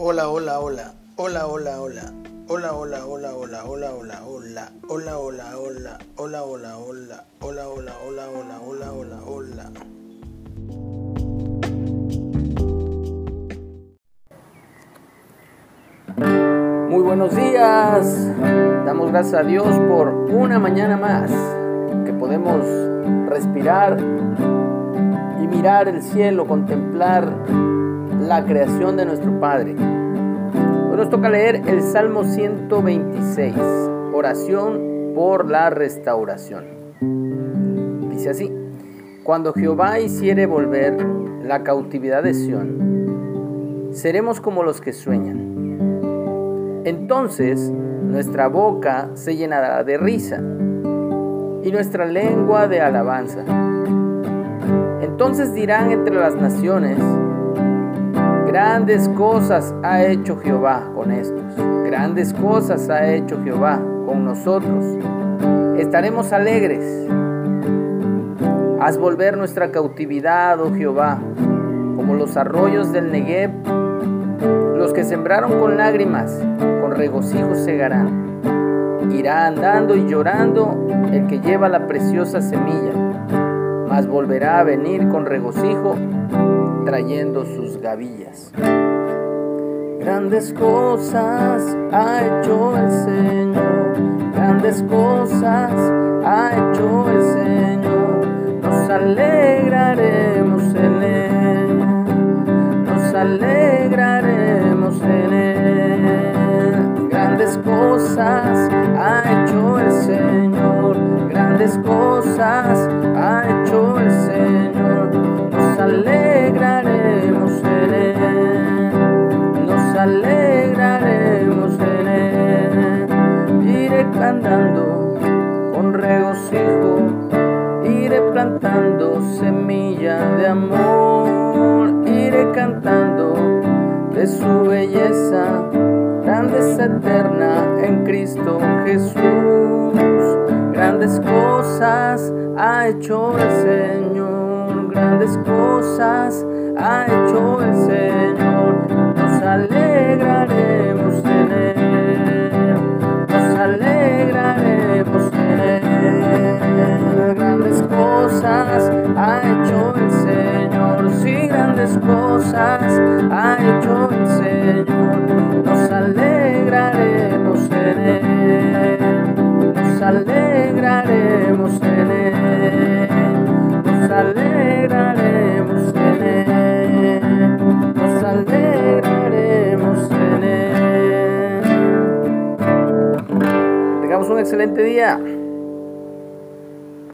Hola, hola, hola. Hola, hola, hola. Hola, hola, hola, hola, hola, hola, hola. Hola, hola, hola. Hola, hola, hola. Hola, hola, hola, hola, hola, hola, hola. Muy buenos días. Damos gracias a Dios por una mañana más que podemos respirar y mirar el cielo, contemplar la creación de nuestro Padre. Hoy nos toca leer el Salmo 126, oración por la restauración. Dice así, cuando Jehová hiciere volver la cautividad de Sión, seremos como los que sueñan. Entonces nuestra boca se llenará de risa y nuestra lengua de alabanza. Entonces dirán entre las naciones, Grandes cosas ha hecho Jehová con estos. Grandes cosas ha hecho Jehová con nosotros. Estaremos alegres. Haz volver nuestra cautividad, oh Jehová, como los arroyos del Negev. Los que sembraron con lágrimas, con regocijo segarán. Irá andando y llorando el que lleva la preciosa semilla, mas volverá a venir con regocijo trayendo sus gavillas. Grandes cosas ha hecho el Señor, grandes cosas ha hecho el Señor, nos alegraremos en Él, nos alegraremos en. Iré cantando con regocijo, iré plantando semilla de amor, iré cantando de su belleza, grandeza eterna en Cristo Jesús. Grandes cosas ha hecho el Señor, grandes cosas ha hecho el Señor alegraremos nos alegraremos en nos alegraremos en él, nos alegraremos en él, nos alegraremos. un excelente día.